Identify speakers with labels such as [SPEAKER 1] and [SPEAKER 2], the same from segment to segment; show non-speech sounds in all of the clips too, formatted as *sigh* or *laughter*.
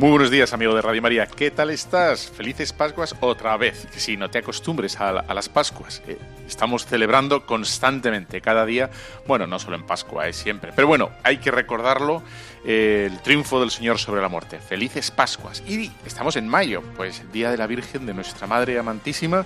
[SPEAKER 1] Muy buenos días, amigo de Radio María. ¿Qué tal estás? Felices Pascuas otra vez. Que si no te acostumbres a, las Pascuas. Eh, estamos celebrando constantemente, cada día. Bueno, no solo en Pascua, es siempre. Pero bueno, hay que recordarlo. Eh, el triunfo del Señor sobre la muerte. Felices Pascuas. Y estamos en mayo, pues Día de la Virgen de nuestra Madre Amantísima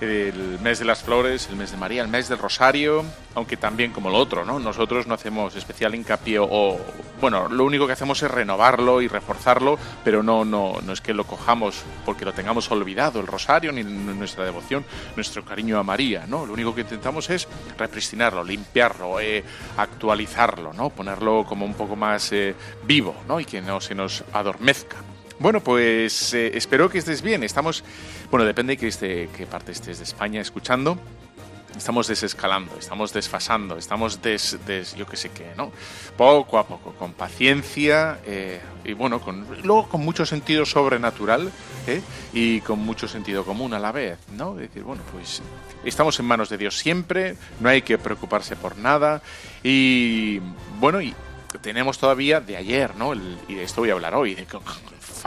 [SPEAKER 1] el mes de las flores, el mes de María, el mes del Rosario, aunque también como lo otro, ¿no? Nosotros no hacemos especial hincapié o, bueno, lo único que hacemos es renovarlo y reforzarlo, pero no, no, no es que lo cojamos porque lo tengamos olvidado, el Rosario, ni nuestra devoción, nuestro cariño a María, ¿no? Lo único que intentamos es repristinarlo, limpiarlo, eh, actualizarlo, ¿no? Ponerlo como un poco más eh, vivo, ¿no? Y que no se nos adormezca. Bueno, pues eh, espero que estés bien. Estamos, bueno, depende de qué, qué parte estés de España escuchando. Estamos desescalando, estamos desfasando, estamos des, des yo qué sé qué, ¿no? Poco a poco, con paciencia eh, y bueno, con, luego con mucho sentido sobrenatural ¿eh? y con mucho sentido común a la vez, ¿no? decir, bueno, pues estamos en manos de Dios siempre, no hay que preocuparse por nada y bueno, y tenemos todavía de ayer, ¿no? y de esto voy a hablar hoy, de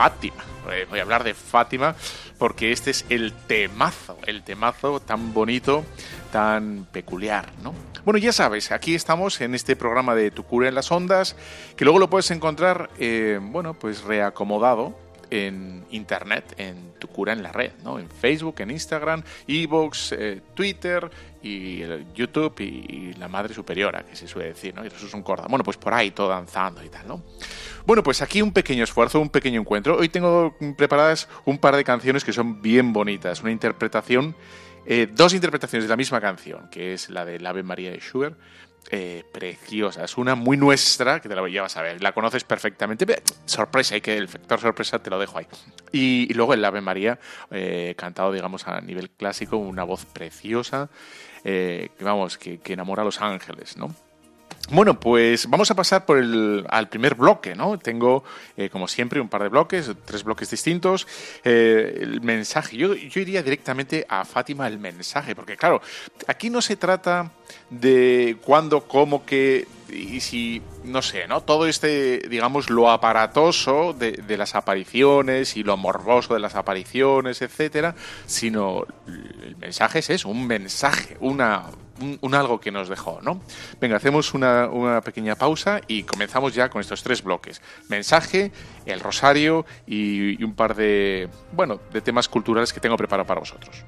[SPEAKER 1] Fátima. Eh, voy a hablar de Fátima porque este es el temazo, el temazo tan bonito, tan peculiar, ¿no? Bueno, ya sabes, aquí estamos en este programa de Tu cura en las ondas, que luego lo puedes encontrar, eh, bueno, pues reacomodado en internet, en tu cura en la red, ¿no? En Facebook, en Instagram, Evox, eh, Twitter y YouTube y, la madre superiora, que se suele decir, ¿no? Y eso es un corda. Bueno, pues por ahí todo danzando y tal, ¿no? Bueno, pues aquí un pequeño esfuerzo, un pequeño encuentro. Hoy tengo preparadas un par de canciones que son bien bonitas. Una interpretación, eh, dos interpretaciones de la misma canción, que es la de Ave María de Schubert. Eh, preciosa, es una muy nuestra, que te la llevas a ver, la conoces perfectamente. Sorpresa, hay que el factor sorpresa te lo dejo ahí. Y, luego el Ave María, eh, cantado, digamos, a nivel clásico, una voz preciosa, que vamos, que, que enamora a los ángeles, ¿no? Bueno, pues vamos a pasar por el, al primer bloque, ¿no? Tengo, eh, como siempre, un par de bloques, tres bloques distintos. Eh, el mensaje, yo, yo iría directamente a Fátima el mensaje, porque claro, aquí no se trata de cuándo, cómo, qué y si, no sé, ¿no? Todo este, digamos, lo aparatoso de, las apariciones y lo morboso de las apariciones, etcétera, sino el mensaje es eso, un mensaje, una un, algo que nos dejó, ¿no? Venga, hacemos una, una, pequeña pausa y comenzamos ya con estos tres bloques. Mensaje, el rosario y, y un par de, bueno, de temas culturales que tengo preparado para vosotros.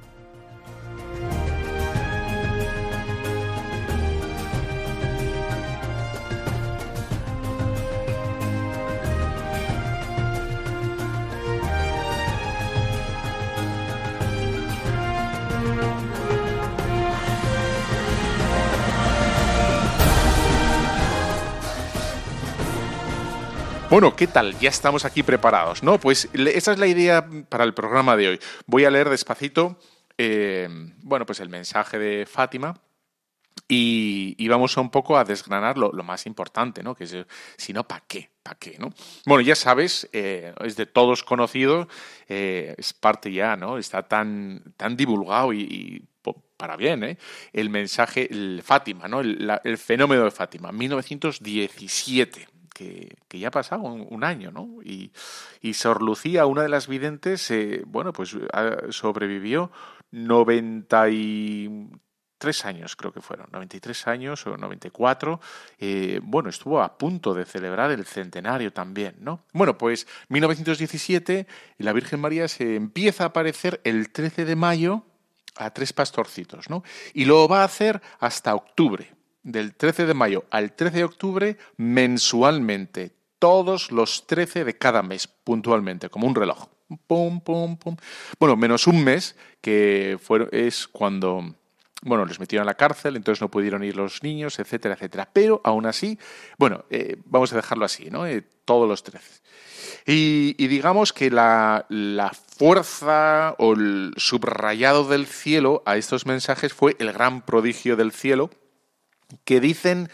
[SPEAKER 1] Bueno, ¿qué tal? Ya estamos aquí preparados, ¿no? Pues esa es la idea para el programa de hoy. Voy a leer despacito, eh, bueno, pues el mensaje de Fátima. Y, vamos un poco a desgranar lo, más importante, ¿no? Que es, si no, ¿para qué? ¿Para qué? ¿no? Bueno, ya sabes, eh, es de todos conocido, eh, es parte ya, ¿no? Está tan, tan divulgado y, para bien, ¿eh? El mensaje, el Fátima, ¿no? El, el fenómeno de Fátima, 1917 que, ya ha pasado un, año, ¿no? Y, Sor Lucía, una de las videntes, eh, bueno, pues sobrevivió 93 años, creo que fueron, 93 años o 94. Eh, bueno, estuvo a punto de celebrar el centenario también, ¿no? Bueno, pues 1917, la Virgen María se empieza a aparecer el 13 de mayo a tres pastorcitos, ¿no? Y lo va a hacer hasta octubre del 13 de mayo al 13 de octubre mensualmente, todos los 13 de cada mes, puntualmente, como un reloj. Pum, pum, pum. Bueno, menos un mes, que fue, es cuando bueno, les metieron a la cárcel, entonces no pudieron ir los niños, etcétera, etcétera. Pero aún así, bueno, eh, vamos a dejarlo así, ¿no? Eh, todos los 13. Y, y digamos que la, la, fuerza o el subrayado del cielo a estos mensajes fue el gran prodigio del cielo, que dicen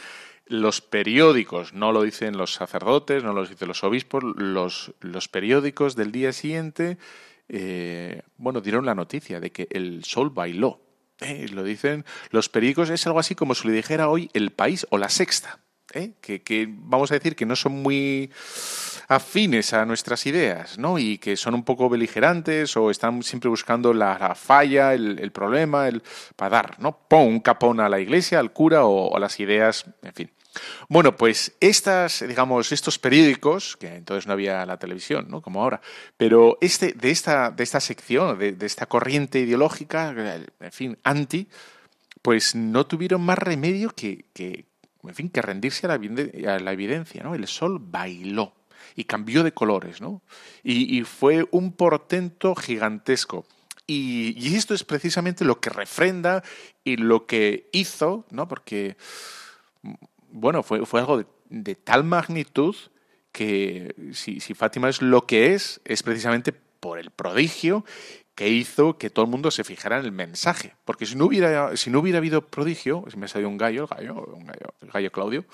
[SPEAKER 1] los periódicos, no lo dicen los sacerdotes, no lo dicen los obispos, los, los periódicos del día siguiente, eh, bueno, dieron la noticia de que el sol bailó. Eh, lo dicen los periódicos, es algo así como si le dijera hoy el país o la sexta. ¿Eh? que, vamos a decir que no son muy afines a nuestras ideas, ¿no? Y que son un poco beligerantes o están siempre buscando la, falla, el, problema, el para dar, ¿no? Pon un capón a la iglesia, al cura o a las ideas, en fin. Bueno, pues estas, digamos, estos periódicos, que entonces no había la televisión, ¿no? Como ahora, pero este, de esta, de esta sección, de, esta corriente ideológica, en fin, anti, pues no tuvieron más remedio que, que en fin, que rendirse a la, evidencia, ¿no? El sol bailó y cambió de colores, ¿no? Y, fue un portento gigantesco. Y, y, esto es precisamente lo que refrenda y lo que hizo, ¿no? Porque bueno, fue, fue algo de, tal magnitud que si, si Fátima es lo que es, es precisamente por el prodigio que hizo que todo el mundo se fijara en el mensaje. Porque si no hubiera, si no hubiera habido prodigio, si me ha salido un gallo, el gallo, el gallo Claudio,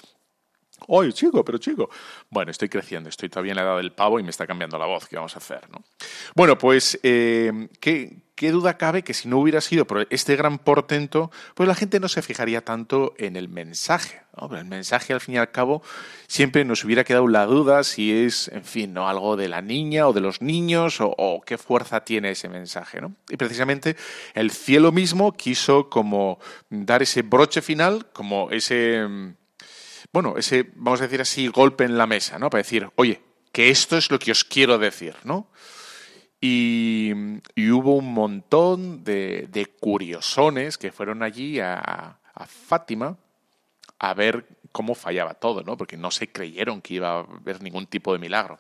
[SPEAKER 1] Oye, chico, pero chico. Bueno, estoy creciendo, estoy todavía en la edad del pavo y me está cambiando la voz. ¿Qué vamos a hacer? ¿no? Bueno, pues, eh, ¿qué, duda cabe que si no hubiera sido por este gran portento, pues la gente no se fijaría tanto en el mensaje. el mensaje, al fin y al cabo, siempre nos hubiera quedado la duda si es, en fin, ¿no? algo de la niña o de los niños o, o qué fuerza tiene ese mensaje. ¿no? Y precisamente el cielo mismo quiso como dar ese broche final, como ese bueno, ese, vamos a decir así, golpe en la mesa, ¿no? Para decir, oye, que esto es lo que os quiero decir, ¿no? Y, hubo un montón de, curiosones que fueron allí a, Fátima a ver cómo fallaba todo, ¿no? Porque no se creyeron que iba a haber ningún tipo de milagro.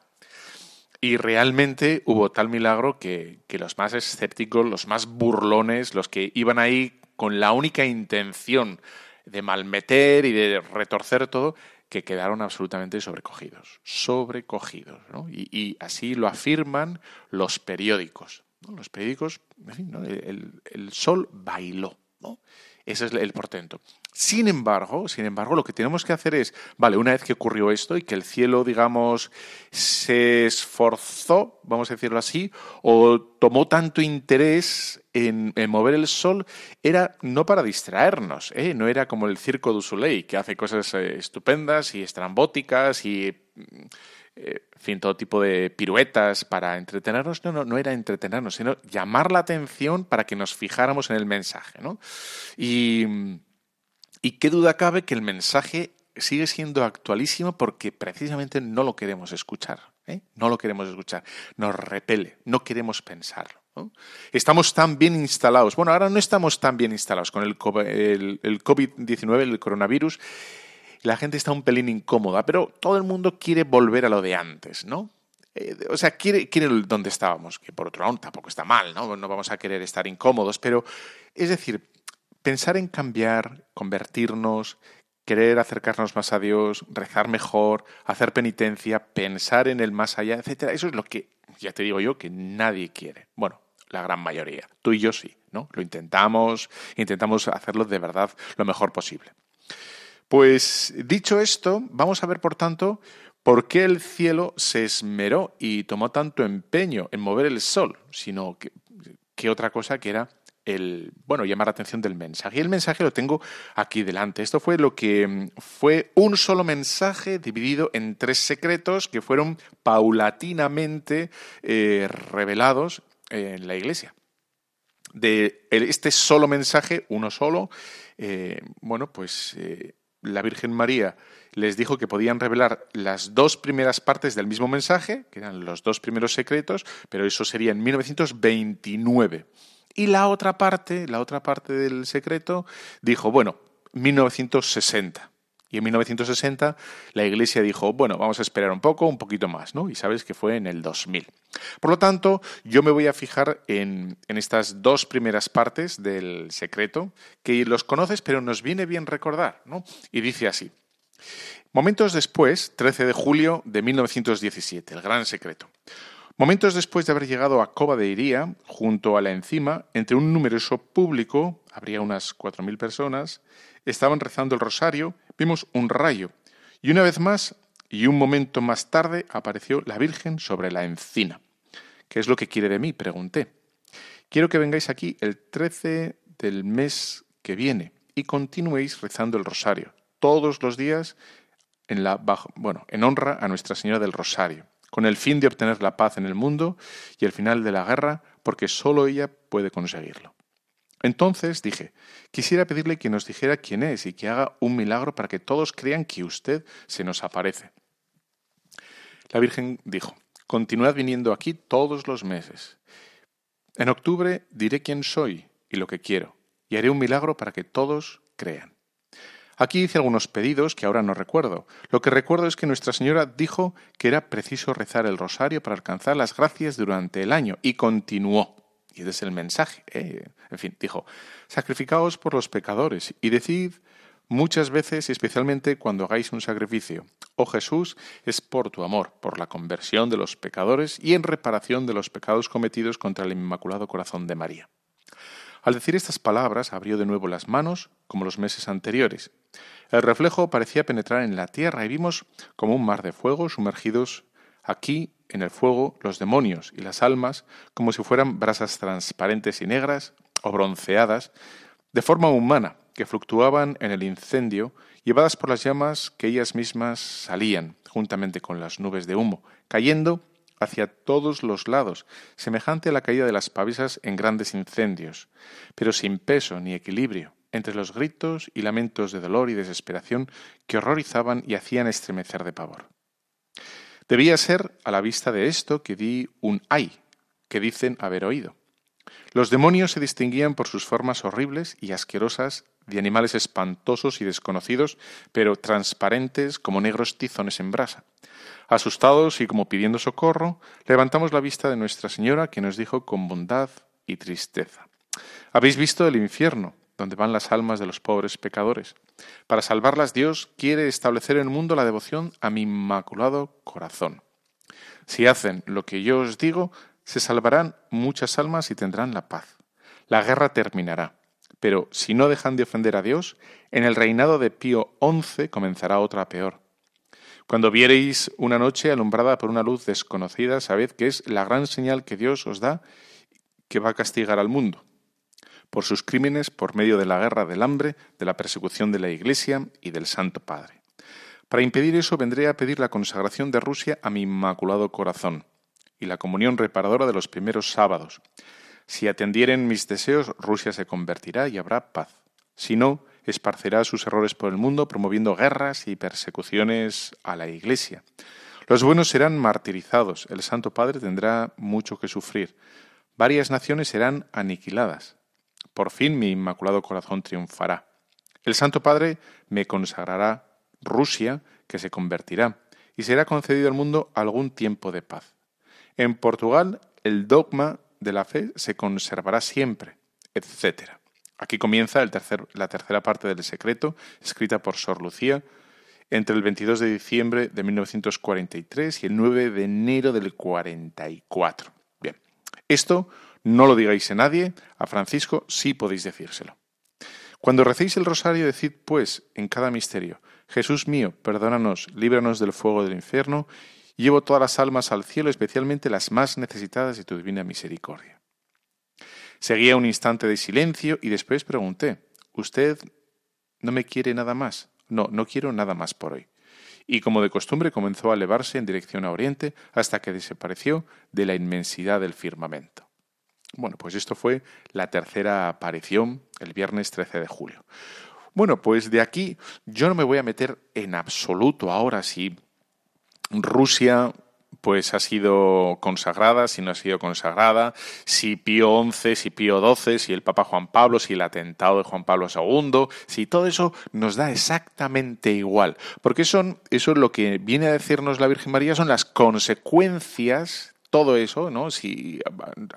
[SPEAKER 1] Y realmente hubo tal milagro que, que, los más escépticos, los más burlones, los que iban ahí con la única intención de malmeter y de retorcer todo, que quedaron absolutamente sobrecogidos, sobrecogidos. ¿no? Y, así lo afirman los periódicos. Los periódicos, el, el, sol bailó. Ese es el portento. Sin embargo, sin embargo, lo que tenemos que hacer es, vale, una vez que ocurrió esto y que el cielo, digamos, se esforzó, vamos a decirlo así, o tomó tanto interés en, mover el sol, era no para distraernos, ¿eh? no era como el circo du Soleil, que hace cosas eh, estupendas y estrambóticas y eh, en fin, todo tipo de piruetas para entretenernos. No, no, no era entretenernos, sino llamar la atención para que nos fijáramos en el mensaje. ¿no? Y y qué duda cabe que el mensaje sigue siendo actualísimo porque precisamente no lo queremos escuchar. ¿eh? No lo queremos escuchar. Nos repele, no queremos pensarlo. Estamos tan bien instalados. Bueno, ahora no estamos tan bien instalados con el, COVID-19, el coronavirus. La gente está un pelín incómoda, pero todo el mundo quiere volver a lo de antes, ¿no? Eh, o sea, quiere, quiere donde estábamos, que por otro lado tampoco está mal, ¿no? No vamos a querer estar incómodos, pero es decir, pensar en cambiar, convertirnos, querer acercarnos más a Dios, rezar mejor, hacer penitencia, pensar en el más allá, etcétera, eso es lo que ya te digo yo que nadie quiere. Bueno, la gran mayoría. Tú y yo sí, ¿no? Lo intentamos, intentamos hacerlo de verdad lo mejor posible. Pues dicho esto, vamos a ver por tanto por qué el cielo se esmeró y tomó tanto empeño en mover el sol, sino que, que otra cosa que era el, bueno, llamar la atención del mensaje. Y el mensaje lo tengo aquí delante. Esto fue lo que mm, fue un solo mensaje dividido en tres secretos que fueron paulatinamente eh, revelados en la iglesia. De este solo mensaje, uno solo, eh, bueno, pues eh, la Virgen María les dijo que podían revelar las dos primeras partes del mismo mensaje, que eran los dos primeros secretos, pero eso sería en 1929. Y la otra parte, la otra parte del secreto, dijo, bueno, 1960. Y en 1960 la Iglesia dijo, bueno, vamos a esperar un poco, un poquito más, ¿no? Y sabes que fue en el 2000. Por lo tanto, yo me voy a fijar en, en estas dos primeras partes del secreto, que los conoces, pero nos viene bien recordar, ¿no? Y dice así. Momentos después, 13 de julio de 1917, el gran secreto. Momentos después de haber llegado a Cova de Iría, junto a la encima, entre un numeroso público, habría unas cuatro mil personas, estaban rezando el rosario, vimos un rayo, y una vez más, y un momento más tarde, apareció la Virgen sobre la encina. ¿Qué es lo que quiere de mí? pregunté. Quiero que vengáis aquí el 13 del mes que viene y continuéis rezando el rosario todos los días en la bueno, en honra a Nuestra Señora del Rosario con el fin de obtener la paz en el mundo y el final de la guerra, porque sólo ella puede conseguirlo. Entonces dije, quisiera pedirle que nos dijera quién es y que haga un milagro para que todos crean que usted se nos aparece. La Virgen dijo, continuad viniendo aquí todos los meses. En octubre diré quién soy y lo que quiero, y haré un milagro para que todos crean. Aquí hice algunos pedidos que ahora no recuerdo. Lo que recuerdo es que Nuestra Señora dijo que era preciso rezar el rosario para alcanzar las gracias durante el año y continuó. Y ese es el mensaje. Eh, en fin, dijo, sacrificaos por los pecadores y decid muchas veces, especialmente cuando hagáis un sacrificio, oh Jesús, es por tu amor, por la conversión de los pecadores y en reparación de los pecados cometidos contra el Inmaculado Corazón de María. Al decir estas palabras abrió de nuevo las manos, como los meses anteriores. El reflejo parecía penetrar en la tierra y vimos como un mar de fuego sumergidos aquí en el fuego los demonios y las almas como si fueran brasas transparentes y negras o bronceadas de forma humana que fluctuaban en el incendio llevadas por las llamas que ellas mismas salían juntamente con las nubes de humo, cayendo hacia todos los lados, semejante a la caída de las pavesas en grandes incendios, pero sin peso ni equilibrio, entre los gritos y lamentos de dolor y desesperación que horrorizaban y hacían estremecer de pavor. Debía ser a la vista de esto que di un ay, que dicen haber oído. Los demonios se distinguían por sus formas horribles y asquerosas de animales espantosos y desconocidos, pero transparentes como negros tizones en brasa. Asustados y como pidiendo socorro, levantamos la vista de Nuestra Señora, que nos dijo con bondad y tristeza. Habéis visto el infierno, donde van las almas de los pobres pecadores. Para salvarlas Dios quiere establecer en el mundo la devoción a mi inmaculado corazón. Si hacen lo que yo os digo, se salvarán muchas almas y tendrán la paz. La guerra terminará. Pero si no dejan de ofender a Dios, en el reinado de Pío XI comenzará otra peor. Cuando viereis una noche alumbrada por una luz desconocida, sabed que es la gran señal que Dios os da que va a castigar al mundo por sus crímenes por medio de la guerra del hambre, de la persecución de la Iglesia y del Santo Padre. Para impedir eso vendré a pedir la consagración de Rusia a mi inmaculado corazón y la comunión reparadora de los primeros sábados. Si atendieren mis deseos, Rusia se convertirá y habrá paz. Si no, esparcerá sus errores por el mundo promoviendo guerras y persecuciones a la Iglesia. Los buenos serán martirizados, el Santo Padre tendrá mucho que sufrir, varias naciones serán aniquiladas. Por fin mi Inmaculado Corazón triunfará. El Santo Padre me consagrará Rusia, que se convertirá, y será concedido al mundo algún tiempo de paz. En Portugal el dogma de la fe se conservará siempre, etc. Aquí comienza la tercera parte del secreto, escrita por Sor Lucía entre el 22 de diciembre de 1943 y el 9 de enero del 44. Bien, esto no lo digáis a nadie, a Francisco sí podéis decírselo. Cuando recéis el rosario, decid pues en cada misterio, Jesús mío, perdónanos, líbranos del fuego del infierno, llevo todas las almas al cielo, especialmente las más necesitadas de tu divina misericordia. Seguía un instante de silencio y después pregunté, ¿Usted no me quiere nada más? No, no quiero nada más por hoy. Y como de costumbre comenzó a elevarse en dirección a oriente hasta que desapareció de la inmensidad del firmamento. Bueno, pues esto fue la tercera aparición el viernes 13 de julio. Bueno, pues de aquí yo no me voy a meter en absoluto ahora si Rusia pues ha sido consagrada, si no ha sido consagrada, si Pío XI, si Pío XII, si el Papa Juan Pablo, si el atentado de Juan Pablo II, si todo eso nos da exactamente igual, porque son, eso es lo que viene a decirnos la Virgen María, son las consecuencias todo eso, ¿no? Si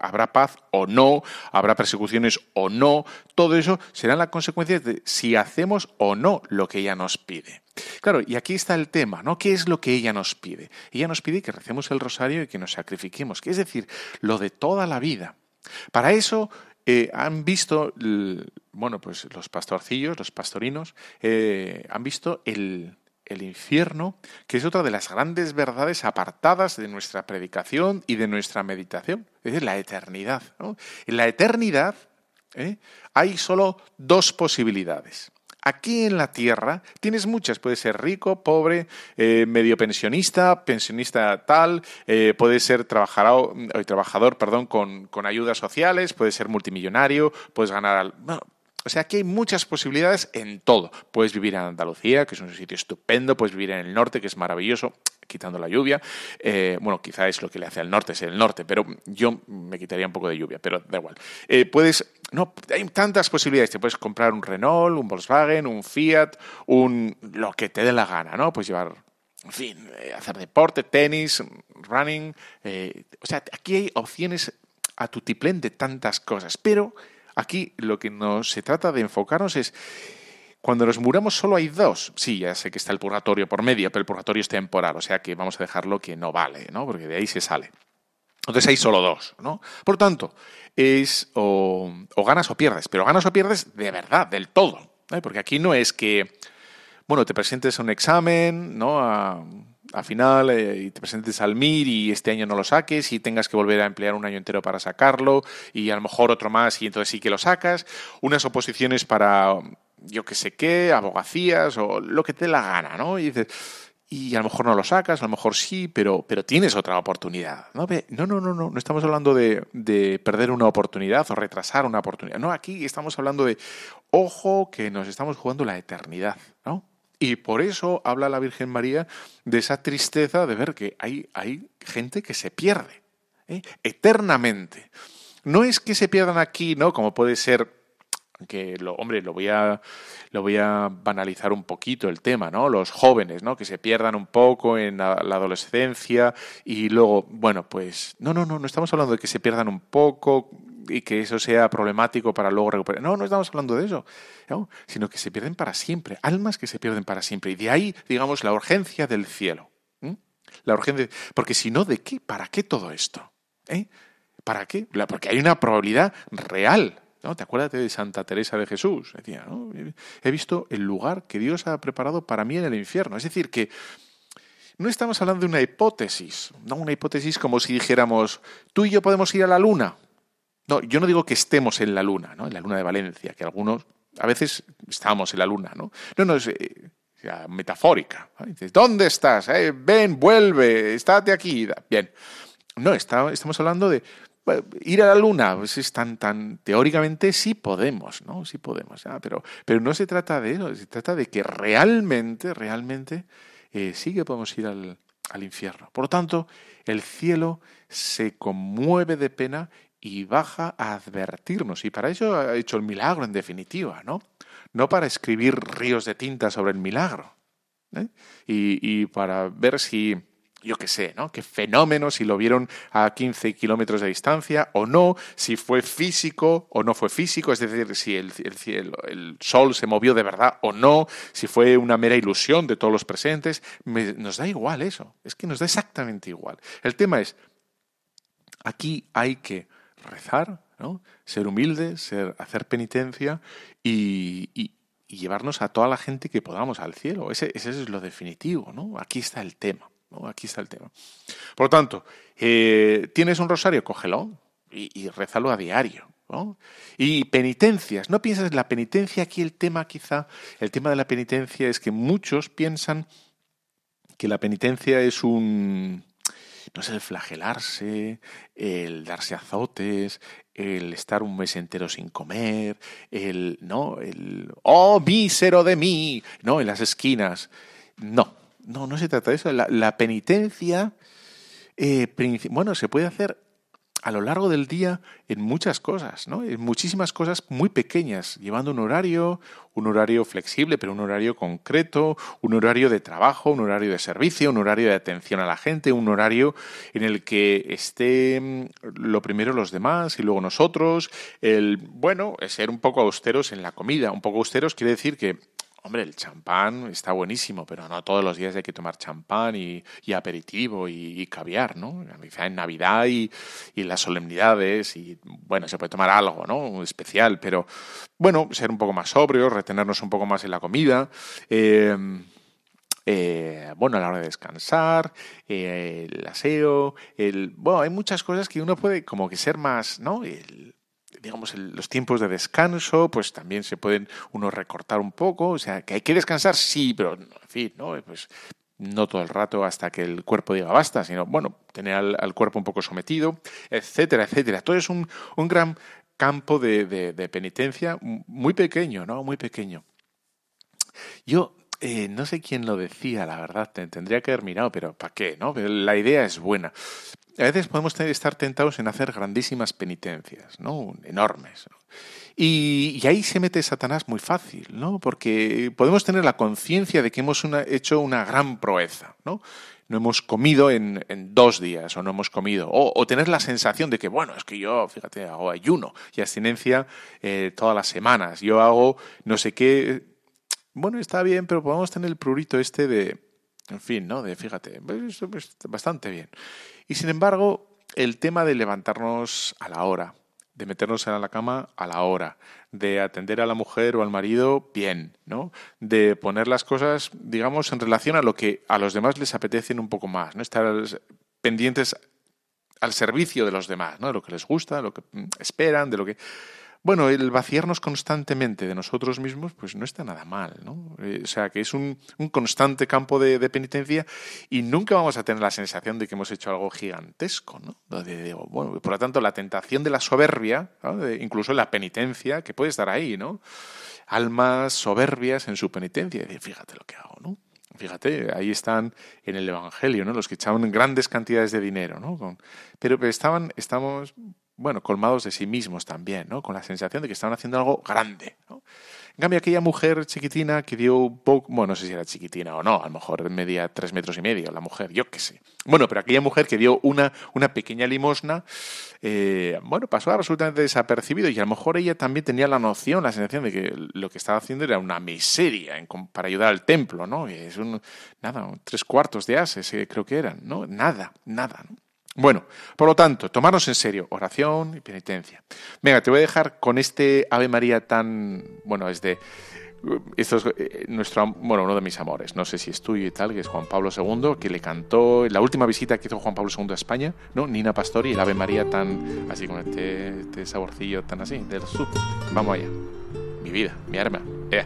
[SPEAKER 1] habrá paz o no, habrá persecuciones o no, todo eso serán las consecuencias de si hacemos o no lo que ella nos pide. Claro, y aquí está el tema, ¿no? ¿Qué es lo que ella nos pide? Ella nos pide que recemos el rosario y que nos sacrifiquemos, que es decir, lo de toda la vida. Para eso eh, han visto, bueno, pues los pastorcillos, los pastorinos, eh, han visto el, el infierno, que es otra de las grandes verdades apartadas de nuestra predicación y de nuestra meditación, es decir, la eternidad. En la eternidad ¿eh? hay solo dos posibilidades. Aquí en la tierra tienes muchas, puedes ser rico, pobre, eh, medio pensionista, pensionista tal, eh, puedes ser trabajador, trabajador perdón, con, con, ayudas sociales, puedes ser multimillonario, puedes ganar... O sea, aquí hay muchas posibilidades en todo. Puedes vivir en Andalucía, que es un sitio estupendo, puedes vivir en el norte, que es maravilloso, quitando la lluvia. Eh, bueno, quizá es lo que le hace al norte, es el norte, pero yo me quitaría un poco de lluvia, pero da igual. Eh, puedes, no, hay tantas posibilidades. Te puedes comprar un Renault, un Volkswagen, un Fiat, un lo que te dé la gana, ¿no? Puedes llevar en fin, eh, hacer deporte, tenis, running. o sea, aquí hay opciones a tu tiplén de tantas cosas, pero Aquí lo que nos se trata de enfocarnos es cuando nos muramos solo hay dos. Sí, ya sé que está el purgatorio por medio, pero el purgatorio es temporal, o sea que vamos a dejarlo que no vale, ¿no? Porque de ahí se sale. Entonces hay solo dos, ¿no? Por tanto, es o, ganas o pierdes, pero ganas o pierdes de verdad, del todo. ¿eh? Porque aquí no es que, bueno, te presentes a un examen, ¿no? A, al final eh, y te presentes al MIR y este año no lo saques y tengas que volver a emplear un año entero para sacarlo y a lo mejor otro más y entonces sí que lo sacas, unas oposiciones para yo que sé qué, abogacías o lo que te la gana, ¿no? Y dices, y a lo mejor no lo sacas, a lo mejor sí, pero, pero tienes otra oportunidad. No, no, no, no, no, no estamos hablando de, de perder una oportunidad o retrasar una oportunidad. No, aquí estamos hablando de, ojo, que nos estamos jugando la eternidad, ¿no? Y por eso habla la Virgen María de esa tristeza de ver que hay, hay gente que se pierde ¿eh? eternamente. No es que se pierdan aquí, ¿no? Como puede ser que lo, hombre, lo voy a lo voy a banalizar un poquito el tema, ¿no? Los jóvenes, ¿no? Que se pierdan un poco en la, adolescencia y luego, bueno, pues no, no, no, no estamos hablando de que se pierdan un poco y que eso sea problemático para luego recuperar. No, no estamos hablando de eso, sino que se pierden para siempre, almas que se pierden para siempre. Y de ahí, digamos, la urgencia del cielo. La urgencia, porque si no, ¿de qué? ¿Para qué todo esto? ¿Eh? ¿Para qué? Porque hay una probabilidad real ¿no? ¿Te acuerdas de Santa Teresa de Jesús? Decía, ¿no? He visto el lugar que Dios ha preparado para mí en el infierno. Es decir, que no estamos hablando de una hipótesis, no una hipótesis como si dijéramos, tú y yo podemos ir a la luna. No, yo no digo que estemos en la luna, ¿no? En la luna de Valencia, que algunos a veces estamos en la luna, ¿no? No, no, es eh, metafórica. ¿dónde estás? Eh, ven, vuelve, estate aquí. Bien. No, estamos hablando de ir a la luna, pues es tan, tan, teóricamente sí podemos, ¿no? Sí podemos, pero, pero no se trata de eso, se trata de que realmente, realmente eh, sí que podemos ir al, al infierno. Por lo tanto, el cielo se conmueve de pena y baja a advertirnos. Y para eso ha hecho el milagro, en definitiva, ¿no? No para escribir ríos de tinta sobre el milagro. ¿eh? Y, y, para ver si, yo qué sé, ¿no? Qué fenómeno, si lo vieron a 15 kilómetros de distancia o no, si fue físico o no fue físico, es decir, si el, el, sol se movió de verdad o no, si fue una mera ilusión de todos los presentes. nos da igual eso, es que nos da exactamente igual. El tema es, aquí hay que rezar, ¿no? ser humilde, ser, hacer penitencia y, y, llevarnos a toda la gente que podamos al cielo. Ese, ese es lo definitivo, ¿no? Aquí está el tema. Aquí está el tema. Por lo tanto, eh, ¿tienes un rosario? Cógelo y, y rézalo a diario. Y penitencias. ¿No piensas en la penitencia? Aquí el tema quizá, el tema de la penitencia es que muchos piensan que la penitencia es un, no sé, el flagelarse, el darse azotes, el estar un mes entero sin comer, el, ¿no? El, oh, mísero de mí, ¿no? En las esquinas. No, no, no se trata de eso. La, penitencia, eh, bueno, se puede hacer a lo largo del día en muchas cosas, ¿no? En muchísimas cosas muy pequeñas, llevando un horario, un horario flexible, pero un horario concreto, un horario de trabajo, un horario de servicio, un horario de atención a la gente, un horario en el que esté lo primero los demás y luego nosotros, el, bueno, ser un poco austeros en la comida, un poco austeros quiere decir que Hombre, el champán está buenísimo, pero no todos los días hay que tomar champán y, aperitivo y, caviar, ¿no? En Navidad y, las solemnidades y, bueno, se puede tomar algo, ¿no? Especial, pero, bueno, ser un poco más sobrio, retenernos un poco más en la comida. Em, eh, bueno, a la hora de descansar, eh, el aseo, bueno, hay muchas cosas que uno puede como que ser más, ¿no? El, digamos, los tiempos de descanso, pues también se pueden uno recortar un poco. O sea, que hay que descansar, sí, pero en fin, ¿no? Pues no todo el rato hasta que el cuerpo diga basta, sino, bueno, tener al, cuerpo un poco sometido, etcétera, etcétera. Todo es un, un gran campo de, de, penitencia muy pequeño, ¿no? Muy pequeño. Yo eh, no sé quién lo decía, la verdad, tendría que haber mirado, pero ¿para qué? ¿no? la idea es buena a veces podemos estar tentados en hacer grandísimas penitencias, ¿no? Enormes. Y, ahí se mete Satanás muy fácil, ¿no? Porque podemos tener la conciencia de que hemos hecho una gran proeza, ¿no? No hemos comido en, dos días o no hemos comido. O, tener la sensación de que, bueno, es que yo, fíjate, hago ayuno y abstinencia eh, todas las semanas. Yo hago no sé qué. Bueno, está bien, pero podemos tener el prurito este de, en fin, ¿no? De, fíjate, pues, bastante bien. Y sin embargo, el tema de levantarnos a la hora, de meternos en la cama a la hora, de atender a la mujer o al marido bien, ¿no? De poner las cosas, digamos, en relación a lo que a los demás les apetecen un poco más, ¿no? Estar pendientes al servicio de los demás, ¿no? De lo que les gusta, de lo que esperan, de lo que bueno, el vaciarnos constantemente de nosotros mismos, pues no está nada mal, ¿no? Eh, o sea, que es un, constante campo de, penitencia y nunca vamos a tener la sensación de que hemos hecho algo gigantesco, ¿no? por lo tanto, la tentación de la soberbia, incluso la penitencia, que puede estar ahí, ¿no? Almas soberbias en su penitencia, y decir, fíjate lo que hago, ¿no? Fíjate, ahí están en el Evangelio, ¿no? Los que echaban grandes cantidades de dinero, ¿no? pero estaban, estamos bueno, colmados de sí mismos también, ¿no? Con la sensación de que estaban haciendo algo grande, ¿no? En cambio, aquella mujer chiquitina que dio un poco, bueno, no sé si era chiquitina o no, a lo mejor medía tres metros y medio la mujer, yo qué sé. Bueno, pero aquella mujer que dio una, una pequeña limosna, eh, bueno, pasó absolutamente desapercibido y a lo mejor ella también tenía la noción, la sensación de que lo que estaba haciendo era una miseria para ayudar al templo, ¿no? Es un, nada, tres cuartos de ases, eh, creo que eran, ¿no? Nada, nada, ¿no? Bueno, por lo tanto, tomarnos en serio, oración y penitencia. Venga, te voy a dejar con este Ave María tan, bueno, es de esto es eh, nuestro, bueno, uno de mis amores, no sé si es tuyo y tal, que es Juan Pablo II, que le cantó en la última visita que hizo Juan Pablo II a España, ¿no? Nina Pastori, el Ave María tan, así con este, este saborcillo tan así, del sur. Vamos allá. Mi vida, mi arma. Eh.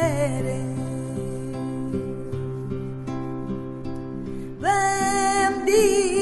[SPEAKER 1] wedding. Bambi.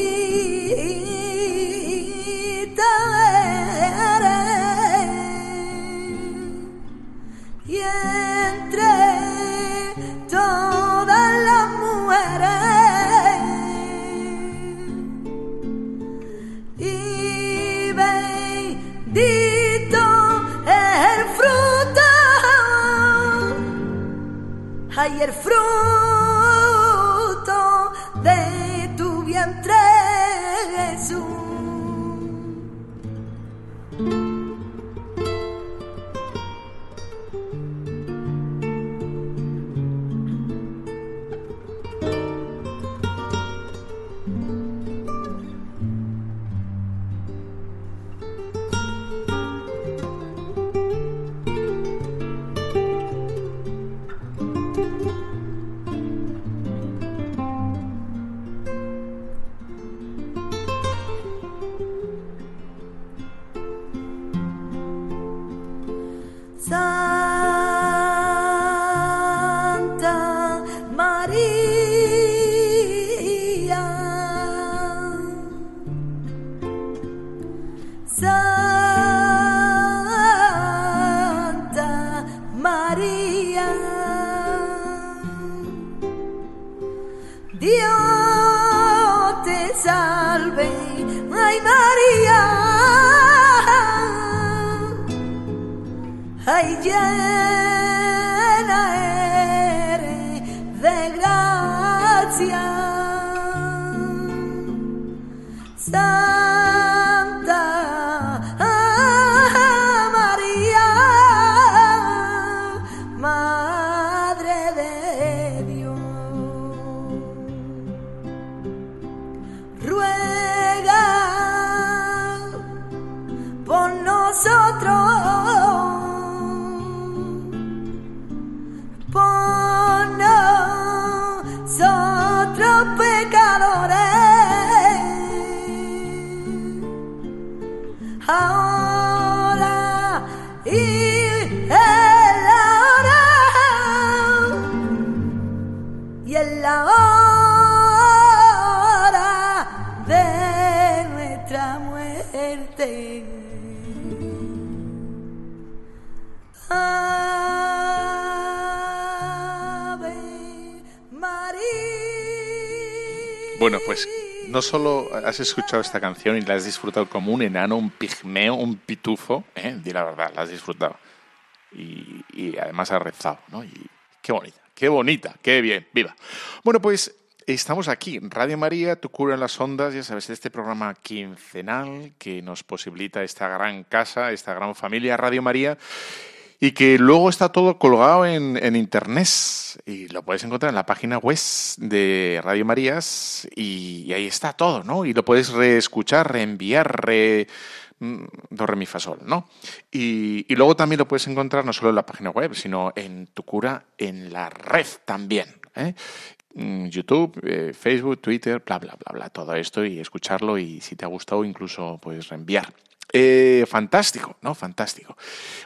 [SPEAKER 1] Bueno, no solo has escuchado esta canción y la has disfrutado como un enano, un pigmeo, un pitufo, ¿eh? di la verdad, la has disfrutado. Y, además has rezado, ¿no? Y qué bonita, qué bonita, qué bien, viva. Bueno, pues estamos aquí, Radio María, tu cura en las ondas, ya sabes, este programa quincenal que nos posibilita esta gran casa, esta gran familia, Radio María y que luego está todo colgado en, en, internet y lo puedes encontrar en la página web de Radio Marías y, ahí está todo, ¿no? Y lo puedes reescuchar, reenviar, re... Mm, do, re, ¿no? Y, y, luego también lo puedes encontrar no solo en la página web, sino en tu cura en la red también. ¿eh? Mm, YouTube, eh, Facebook, Twitter, bla, bla, bla, bla, todo esto y escucharlo y si te ha gustado incluso puedes reenviar. Eh, fantástico, ¿no? Fantástico.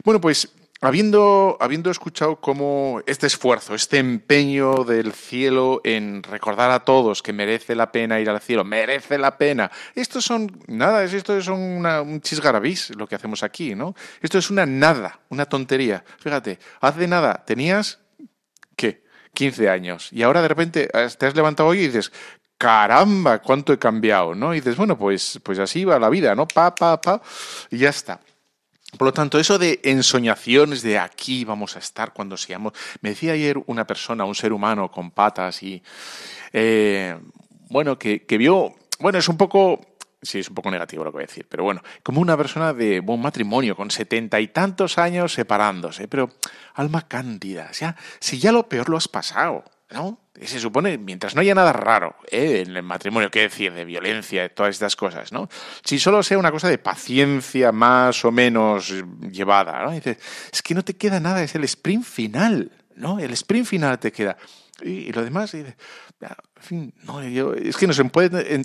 [SPEAKER 1] Bueno, pues Habiendo, habiendo escuchado cómo este esfuerzo, este empeño del cielo en recordar a todos que merece la pena ir al cielo, merece la pena, esto son nada, esto es una, un chisgarabís lo que hacemos aquí, ¿no? Esto es una nada, una tontería. Fíjate, hace nada tenías, ¿qué? 15 años y ahora de repente te has levantado hoy y dices, caramba, cuánto he cambiado, ¿no? Y dices, bueno, pues, pues así va la vida, ¿no? Pa, pa, pa, y ya está. Por lo tanto, eso de ensoñaciones de aquí vamos a estar cuando seamos. Me decía ayer una persona, un ser humano con patas y. Eh, bueno, que, vio. Bueno, es un poco. Sí, es un poco negativo lo que voy a decir, pero bueno, como una persona de buen matrimonio, con setenta y tantos años separándose, pero alma cándida, o si ya lo peor lo has pasado, ¿no? Se supone, mientras no haya nada raro ¿eh? en el matrimonio, qué decir, de violencia, de todas estas cosas, ¿no? Si solo sea una cosa de paciencia más o menos llevada, ¿no? Dices, es que no te queda nada, es el sprint final, ¿no? El sprint final te queda. Y, lo demás, es que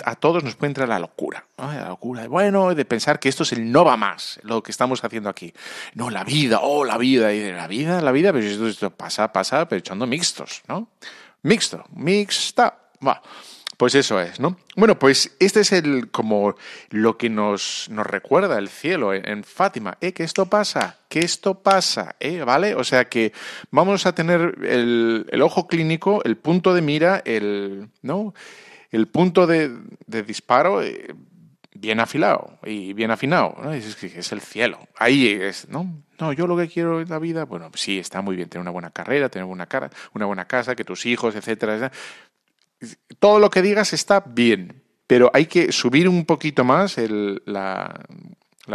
[SPEAKER 1] a todos nos puede entrar la locura, ¿no? La locura, bueno, de pensar que esto es el no va más, lo que estamos haciendo aquí. No, la vida, oh, la vida, y de la vida, la vida, pero esto, esto pasa, pasa, pero echando mixtos, ¿no? Mixto, mixta. Pues eso es, ¿no? Bueno, pues este es el como lo que nos, nos recuerda el cielo en, Fátima, ¿eh? Que esto pasa, que esto pasa, ¿eh? ¿Vale? O sea que vamos a tener el, el ojo clínico, el punto de mira, el, ¿no? El punto de, de disparo eh, bien afilado y bien afinado, ¿no? Es, es el cielo. Ahí es, ¿no? No, yo lo que quiero en la vida, bueno, sí, está muy bien tener una buena carrera, tener una, cara, una buena casa, que tus hijos, etcétera, Todo lo que digas está bien, pero hay que subir un poquito más el, la,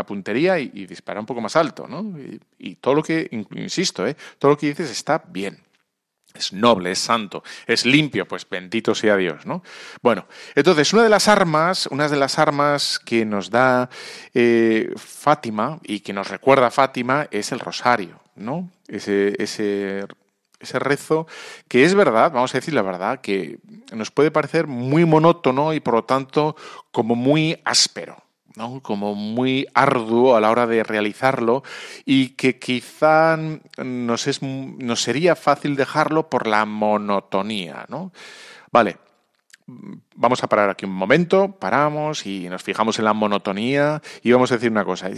[SPEAKER 1] puntería y, disparar un poco más alto, ¿no? Y, todo lo que, insisto, ¿eh? todo lo que dices está bien es noble, es santo, es limpio, pues bendito sea Dios, ¿no? Bueno, entonces una de las armas, una de las armas que nos da eh, Fátima y que nos recuerda Fátima es el rosario, ¿no? Ese, ese ese rezo que es verdad, vamos a decir la verdad, que nos puede parecer muy monótono y por lo tanto como muy áspero. ¿no? como muy arduo a la hora de realizarlo y que quizá nos, es, nos sería fácil dejarlo por la monotonía. ¿no? Vale, vamos a parar aquí un momento, paramos y nos fijamos en la monotonía y vamos a decir una cosa.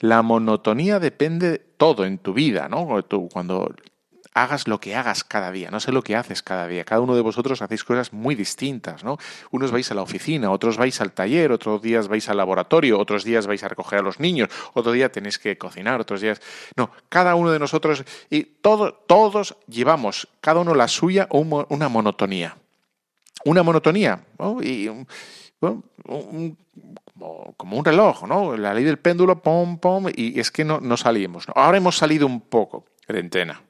[SPEAKER 1] La monotonía depende de todo en tu vida, ¿no? Cuando hagas lo que hagas cada día, no sé lo que haces cada día. Cada uno de vosotros hacéis cosas muy distintas, ¿no? Unos vais a la oficina, otros vais al taller, otros días vais al laboratorio, otros días vais a recoger a los niños, otro día tenéis que cocinar, otros días... No, cada uno de nosotros y todos llevamos, cada uno la suya una monotonía. Una monotonía, ¿no? Y como un reloj, ¿no? La ley del péndulo, pom, pom, y es que no, no salimos. Ahora hemos salido un poco de antena.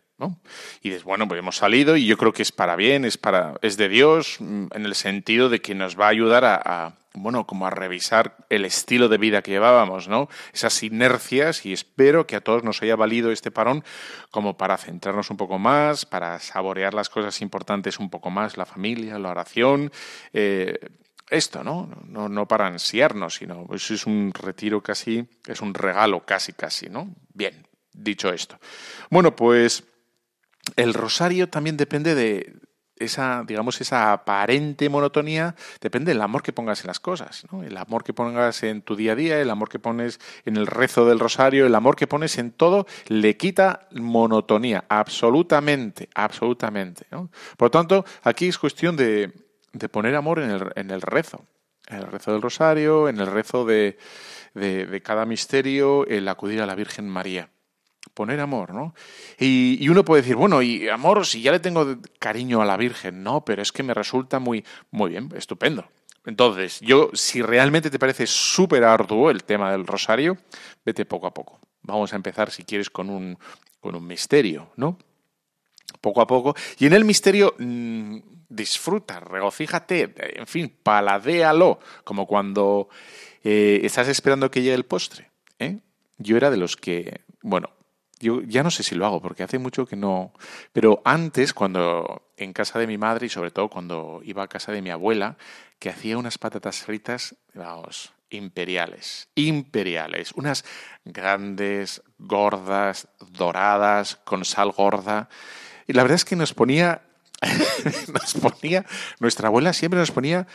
[SPEAKER 1] Y dices, bueno, pues hemos salido y yo creo que es para bien, es para, es de Dios, mm, en el sentido de que nos va a ayudar a, bueno, como a revisar el estilo de vida que llevábamos, ¿no? Esas inercias y espero que a todos nos haya valido este parón como para centrarnos un poco más, para saborear las cosas importantes un poco más, la familia, la oración, eh, esto, ¿no? ¿no? No para ansiarnos, sino pues es un retiro casi, es un regalo casi, casi, ¿no? Bien, dicho esto. Bueno, pues el rosario también depende de esa, digamos, esa aparente monotonía, depende del amor que pongas en las cosas, ¿no? El amor que pongas en tu día a día, el amor que pones en el rezo del rosario, el amor que pones en todo, le quita monotonía, absolutamente, absolutamente. Por lo tanto, aquí es cuestión de, de poner amor en el, en el rezo, en el rezo del rosario, en el rezo de, de cada misterio, el acudir a la Virgen María poner amor, ¿no? Y, uno puede decir, bueno, y amor, si ya le tengo cariño a la Virgen, no, pero es que me resulta muy, muy bien, estupendo. Entonces, yo, si realmente te parece súper arduo el tema del rosario, vete poco a poco. Vamos a empezar, si quieres, con un, con un misterio, ¿no? Poco a poco. Y en el misterio, mm, disfruta, regocíjate, en fin, paladéalo, como cuando eh, estás esperando que llegue el postre. ¿eh? Yo era de los que, bueno, yo ya no sé si lo hago porque hace mucho que no. Pero antes, cuando en casa de mi madre y sobre todo cuando iba a casa de mi abuela, que hacía unas patatas fritas, vamos, imperiales, imperiales, unas grandes, gordas, doradas, con sal gorda. Y la verdad es que nos ponía, *laughs* nos ponía, nuestra abuela siempre nos ponía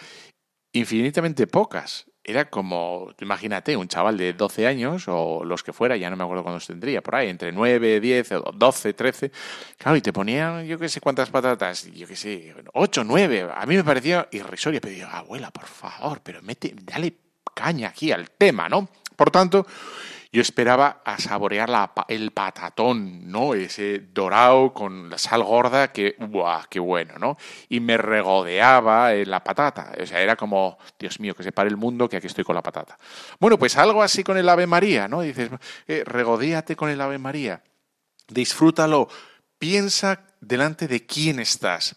[SPEAKER 1] infinitamente pocas era como, imagínate, un chaval de 12 años o los que fuera, ya no me acuerdo cuántos tendría, por ahí, entre 9, 10, 12, 13. Claro, y te ponían, yo qué sé cuántas patatas, yo qué sé, 8, 9. A mí me parecía irrisorio, pero yo, abuela, por favor, pero mete, dale caña aquí al tema, ¿no? Por tanto, yo esperaba a saborear el patatón, ¿no? Ese dorado con la sal gorda que, ¡buah, qué bueno, ¿no? Y me regodeaba en la patata. O sea, era como, Dios mío, que se pare el mundo, que aquí estoy con la patata. Bueno, pues algo así con el Ave María, ¿no? Dices, eh, regodéate con el Ave María. Disfrútalo. Piensa delante de quién estás.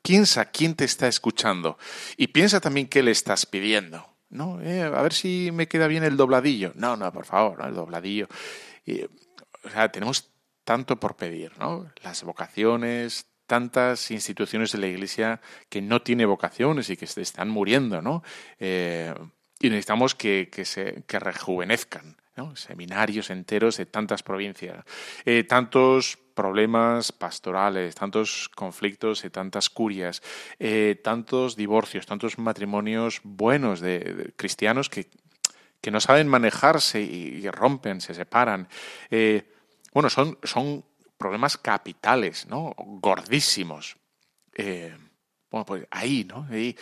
[SPEAKER 1] Piensa quién te está escuchando. Y piensa también qué le estás pidiendo. No, eh, a ver si me queda bien el dobladillo. No, no, por favor, el dobladillo. o sea, tenemos tanto por pedir, ¿no? Las vocaciones, tantas instituciones de la Iglesia que no tiene vocaciones y que se están muriendo, ¿no? Eh, y necesitamos que, que, se, que rejuvenezcan, ¿no? Seminarios enteros de tantas provincias, eh, tantos problemas pastorales, tantos conflictos y tantas curias, eh, tantos divorcios, tantos matrimonios buenos de, cristianos que, que, no saben manejarse y, rompen, se separan. Eh, bueno, son, son problemas capitales, ¿no? Gordísimos. Eh, bueno, pues ahí, ¿no? Ahí.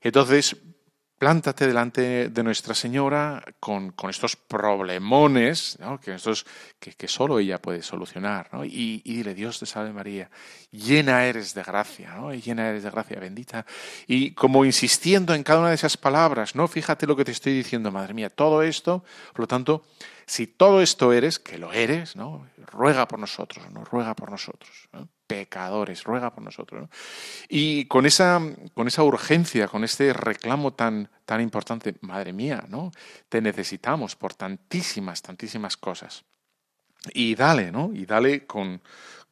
[SPEAKER 1] Entonces, plántate delante de Nuestra Señora con, estos problemones que, estos, que, solo ella puede solucionar. Y, dile, Dios te salve María, llena eres de gracia, ¿no? llena eres de gracia, bendita. Y como insistiendo en cada una de esas palabras, ¿no? fíjate lo que te estoy diciendo, madre mía, todo esto, por lo tanto, si todo esto eres, que lo eres, ¿no? ruega por nosotros, ¿no? ruega por nosotros pecadores, ruega por nosotros. Y con esa, con esa urgencia, con este reclamo tan, tan importante, madre mía, ¿no? Te necesitamos por tantísimas, tantísimas cosas. Y dale, ¿no? Y dale con,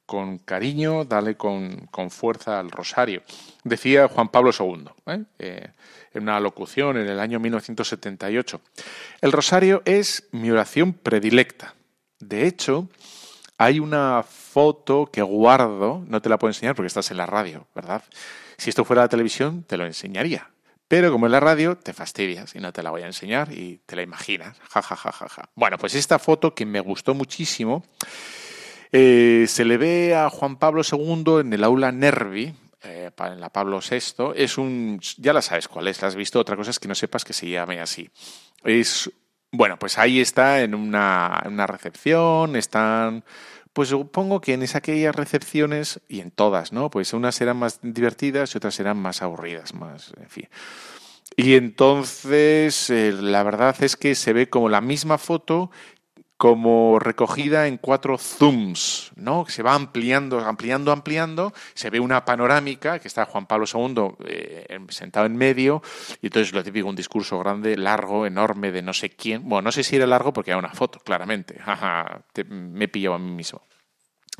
[SPEAKER 1] con cariño, dale con, fuerza al rosario. Decía Juan Pablo II ¿eh? Eh, en una locución en el año 1978. El rosario es mi oración predilecta. De hecho, hay una foto que guardo, no te la puedo enseñar porque estás en la radio, ¿verdad? Si esto fuera la televisión, te lo enseñaría. Pero como en la radio, te fastidias y no te la voy a enseñar y te la imaginas. Ja, ja, ja, ja, ja. Bueno, pues esta foto que me gustó muchísimo, eh, se le ve a Juan Pablo II en el aula Nervi, eh, en la Pablo VI. Es un, ya la sabes cuál es, la has visto, otra cosa es que no sepas que se llame así. Es, bueno, pues ahí está en una, en una recepción, están pues supongo que en aquellas recepciones, y en todas, ¿no? Pues unas serán más divertidas y otras serán más aburridas, más, en fin. Y entonces, eh, la verdad es que se ve como la misma foto como recogida en cuatro zooms, ¿no? Se va ampliando, ampliando, ampliando, se ve una panorámica, que está Juan Pablo II eh, sentado en medio, y entonces lo típico, un discurso grande, largo, enorme, de no sé quién. Bueno, no sé si era largo porque era una foto, claramente. *laughs* me he pillado a mí mismo.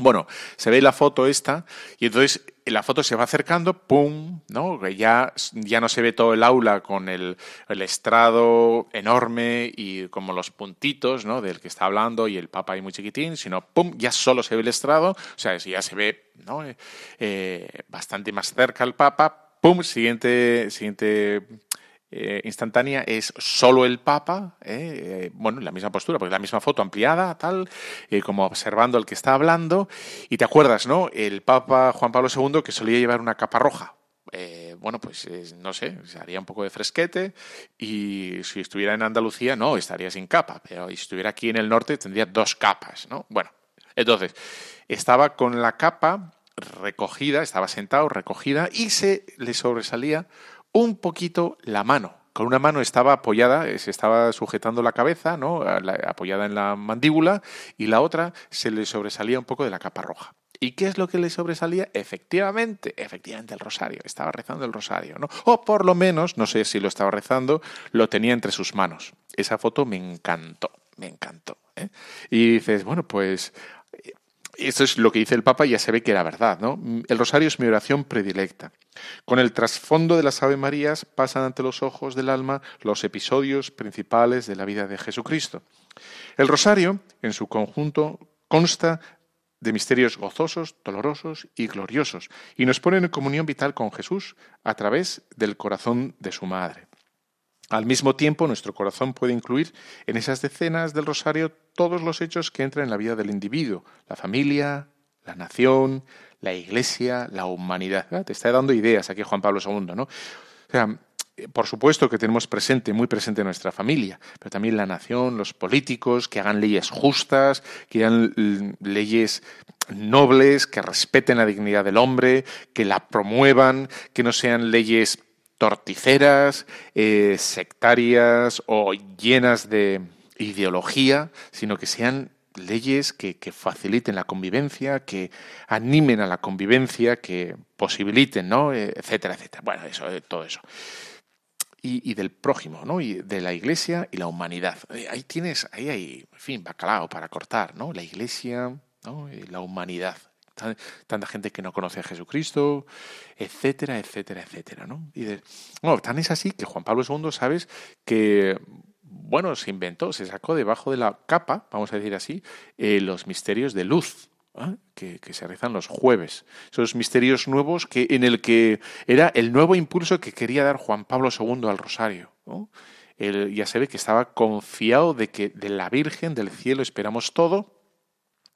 [SPEAKER 1] Bueno, se ve la foto esta y entonces la foto se va acercando, ¡pum! ¿no? Ya, ya no se ve todo el aula con el, estrado enorme y como los puntitos ¿no? del que está hablando y el papa ahí muy chiquitín, sino ¡pum! Ya solo se ve el estrado, o sea, ya se ve ¿no? Eh, bastante más cerca el papa, ¡pum! Siguiente, siguiente eh, instantánea es solo el Papa, eh, eh, bueno, en la misma postura, porque la misma foto ampliada, tal, como observando al que está hablando. Y te acuerdas, ¿no? El Papa Juan Pablo II que solía llevar una capa roja. bueno, pues no sé, se haría un poco de fresquete y si estuviera en Andalucía, no, estaría sin capa, pero si estuviera aquí en el norte tendría dos capas, ¿no? Bueno, entonces, estaba con la capa recogida, estaba sentado, recogida y se le sobresalía un poquito la mano. Con una mano estaba apoyada, eh, se estaba sujetando la cabeza, ¿no? apoyada en la mandíbula, y la otra se le sobresalía un poco de la capa roja. ¿Y qué es lo que le sobresalía? Efectivamente, efectivamente el rosario. Estaba rezando el rosario, ¿no? O por lo menos, no sé si lo estaba rezando, lo tenía entre sus manos. Esa foto me encantó, me encantó. ¿eh? Y dices, bueno, pues esto es lo que dice el Papa y ya se ve que era verdad, ¿no? El rosario es mi oración predilecta. Con el trasfondo de las Ave Marías pasan ante los ojos del alma los episodios principales de la vida de Jesucristo. El rosario, en su conjunto, consta de misterios gozosos, dolorosos y gloriosos, y nos pone en comunión vital con Jesús a través del corazón de su madre. Al mismo tiempo, nuestro corazón puede incluir en esas decenas del rosario todos los hechos que entran en la vida del individuo, la familia, la nación, la iglesia, la humanidad. Ah, te está dando ideas aquí Juan Pablo II, ¿no? O sea, por supuesto que tenemos presente, muy presente nuestra familia, pero también la nación, los políticos, que hagan leyes justas, que hagan leyes nobles, que respeten la dignidad del hombre, que la promuevan, que no sean leyes torticeras, eh, sectarias o llenas de ideología, sino que sean leyes que, faciliten la convivencia, que animen a la convivencia, que posibiliten, ¿no? Eh, etcétera, etcétera. Bueno, eso, eh, todo eso. Y, del prójimo, ¿no? Y de la iglesia y la humanidad. Ahí tienes, ahí hay, en fin, bacalao para cortar, ¿no? La iglesia, ¿no? Y la humanidad tanta gente que no conoce a Jesucristo, etcétera, etcétera, etcétera, ¿no? Y de, tan es así que Juan Pablo II, sabes, que bueno, se inventó, se sacó debajo de la capa, vamos a decir así, eh, los misterios de luz, ¿eh? que, se rezan los jueves. Esos misterios nuevos que, en el que era el nuevo impulso que quería dar Juan Pablo II al rosario. ya se ve que estaba confiado de que de la Virgen del cielo esperamos todo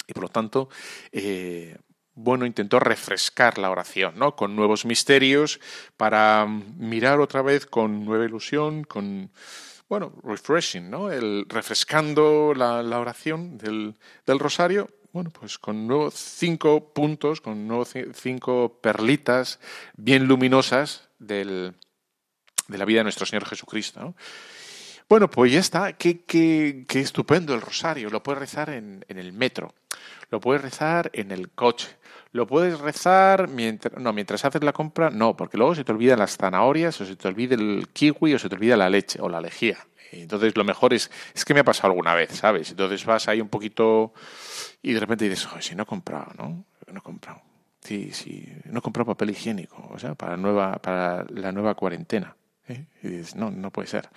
[SPEAKER 1] y por lo tanto eh, bueno, intentó refrescar la oración, ¿no? Con nuevos misterios para mirar otra vez con nueva ilusión, con, bueno, refreshing, ¿no? El, refrescando la, oración del, rosario, bueno, pues con nuevos cinco puntos, con nuevos cinco perlitas bien luminosas del, de la vida de nuestro Señor Jesucristo, ¿no? Bueno, pues ya está. Qué, qué, qué, estupendo el rosario. Lo puedes rezar en, en el metro.
[SPEAKER 2] Lo puedes rezar en el coche, lo puedes rezar mientras, no, mientras haces la compra, no, porque luego se te olvidan las zanahorias, o se te olvida el kiwi, o se te olvida la leche, o la lejía. Entonces lo mejor es, es que me ha pasado alguna vez, ¿sabes? Entonces vas ahí un poquito y de repente dices, si no he comprado, ¿no? No he comprado. Sí, sí, no he comprado papel higiénico, o sea, para, nueva, para la nueva cuarentena. ¿eh? Y dices, no, no puede ser.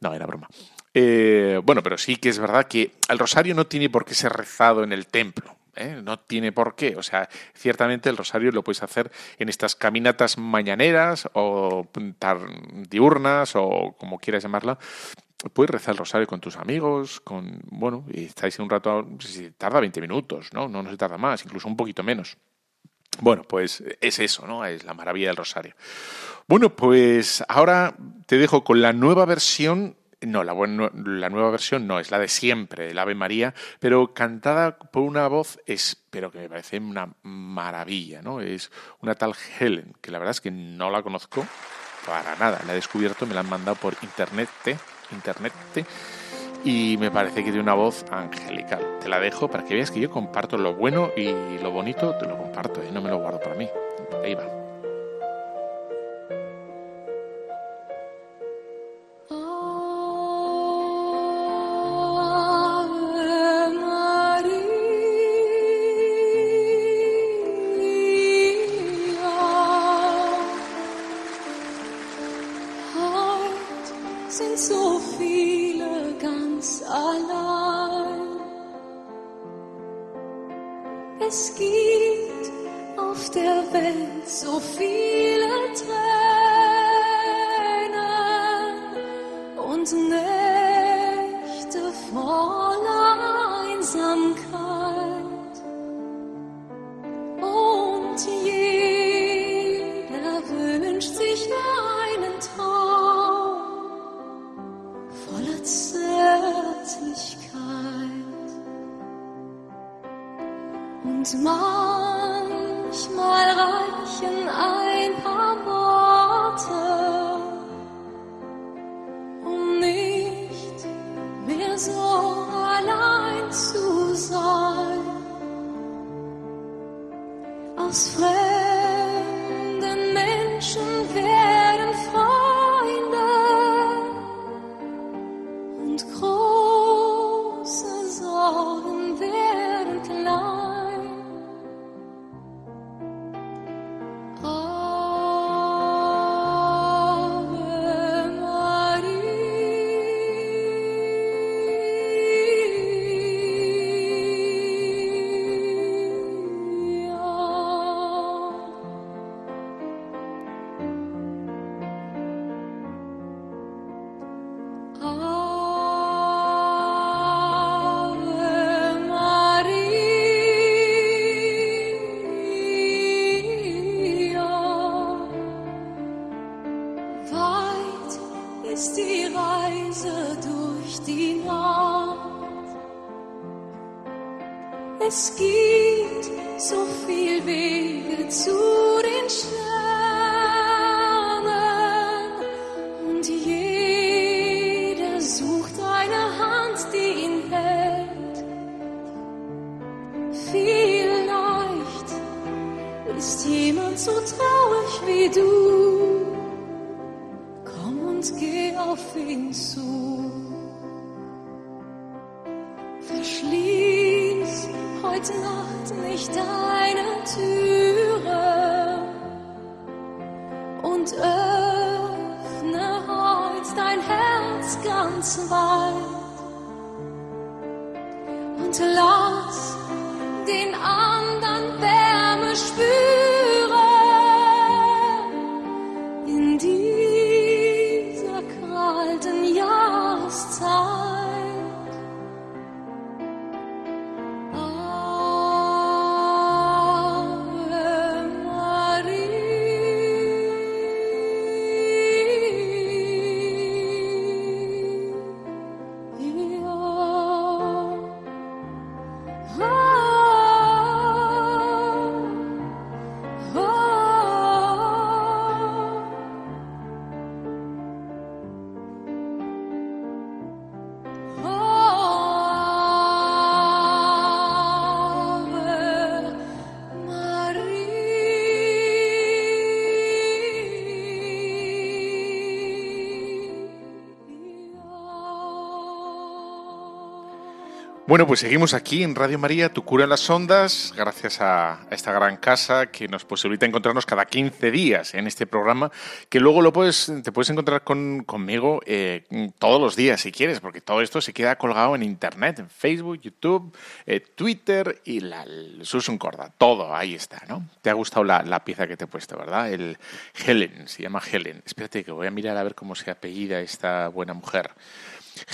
[SPEAKER 2] No, era broma. Eh, bueno, pero sí que es verdad que el rosario no tiene por qué ser rezado en el templo. ¿eh? No tiene por qué. O sea, ciertamente el rosario lo puedes hacer en estas caminatas mañaneras o diurnas o como quieras llamarla. Puedes rezar el rosario con tus amigos, con, bueno, y estáis un rato, si tarda 20 minutos, ¿no? No, no se tarda más, incluso un poquito menos. Bueno, pues es eso, ¿no? Es la maravilla del rosario. Bueno, pues ahora te dejo con la nueva versión no, la, la, nueva versión no, es la de siempre, el Ave María, pero cantada por una voz, espero que me parece una maravilla, ¿no? Es una tal Helen, que la verdad es que no la conozco para nada, la he descubierto, me la han mandado por internet, internet, y me parece que tiene una voz angelical. Te la dejo para que veas que yo comparto lo bueno y lo bonito, te lo comparto, y ¿eh? no me lo guardo para mí. Ahí va. Es gibt auf der Welt so viele Tränen. durch die Nacht. Es gibt so viel Wege zu den Sternen.
[SPEAKER 1] Bueno, pues seguimos aquí en Radio María, Tu Cura en las Ondas, gracias a esta gran casa que nos posibilita encontrarnos cada 15 días en este programa, que luego lo puedes, te puedes encontrar con, conmigo eh, todos los días si quieres, porque todo esto se queda colgado en Internet, en Facebook, YouTube, eh, Twitter y la, Susun Corda, todo ahí está, ¿no? Te ha gustado la, la, pieza que te he puesto, ¿verdad? El Helen, se llama Helen. Espérate que voy a mirar a ver cómo se apellida esta buena mujer.